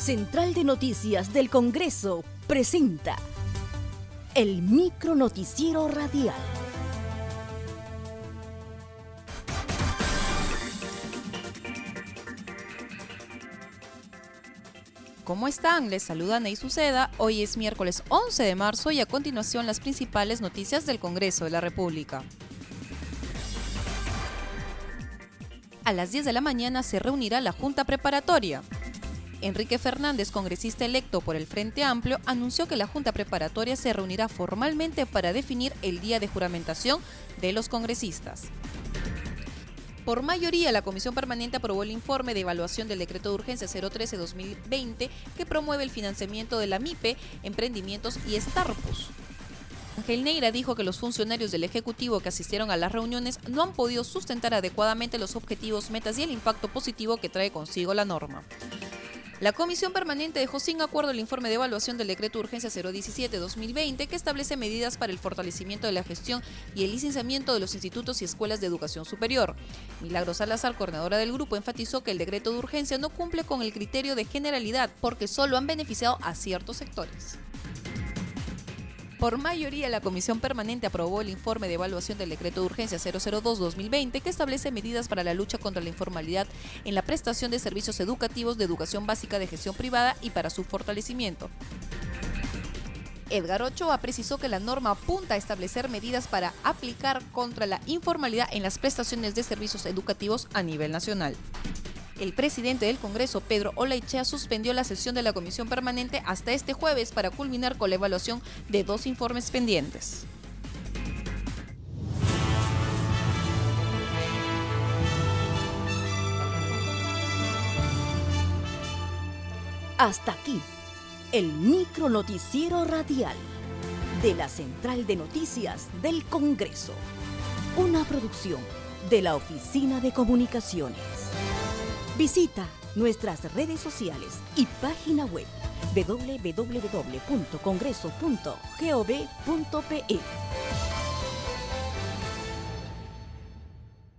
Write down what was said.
Central de Noticias del Congreso presenta el micro noticiero radial. ¿Cómo están? Les saluda Ney Suceda. Hoy es miércoles 11 de marzo y a continuación las principales noticias del Congreso de la República. A las 10 de la mañana se reunirá la Junta Preparatoria. Enrique Fernández, congresista electo por el Frente Amplio, anunció que la Junta Preparatoria se reunirá formalmente para definir el día de juramentación de los congresistas. Por mayoría, la Comisión Permanente aprobó el informe de evaluación del Decreto de Urgencia 013-2020 que promueve el financiamiento de la MIPE, emprendimientos y Starpus. Ángel Neira dijo que los funcionarios del Ejecutivo que asistieron a las reuniones no han podido sustentar adecuadamente los objetivos, metas y el impacto positivo que trae consigo la norma. La Comisión Permanente dejó sin acuerdo el informe de evaluación del Decreto de Urgencia 017-2020 que establece medidas para el fortalecimiento de la gestión y el licenciamiento de los institutos y escuelas de educación superior. Milagro Salazar, coordinadora del grupo, enfatizó que el decreto de urgencia no cumple con el criterio de generalidad porque solo han beneficiado a ciertos sectores. Por mayoría, la Comisión Permanente aprobó el informe de evaluación del Decreto de Urgencia 002-2020 que establece medidas para la lucha contra la informalidad en la prestación de servicios educativos de educación básica de gestión privada y para su fortalecimiento. Edgar Ochoa precisó que la norma apunta a establecer medidas para aplicar contra la informalidad en las prestaciones de servicios educativos a nivel nacional. El presidente del Congreso, Pedro Olaichea, suspendió la sesión de la Comisión Permanente hasta este jueves para culminar con la evaluación de dos informes pendientes. Hasta aquí, el micro noticiero radial de la Central de Noticias del Congreso. Una producción de la Oficina de Comunicaciones. Visita nuestras redes sociales y página web www.congreso.gov.pe.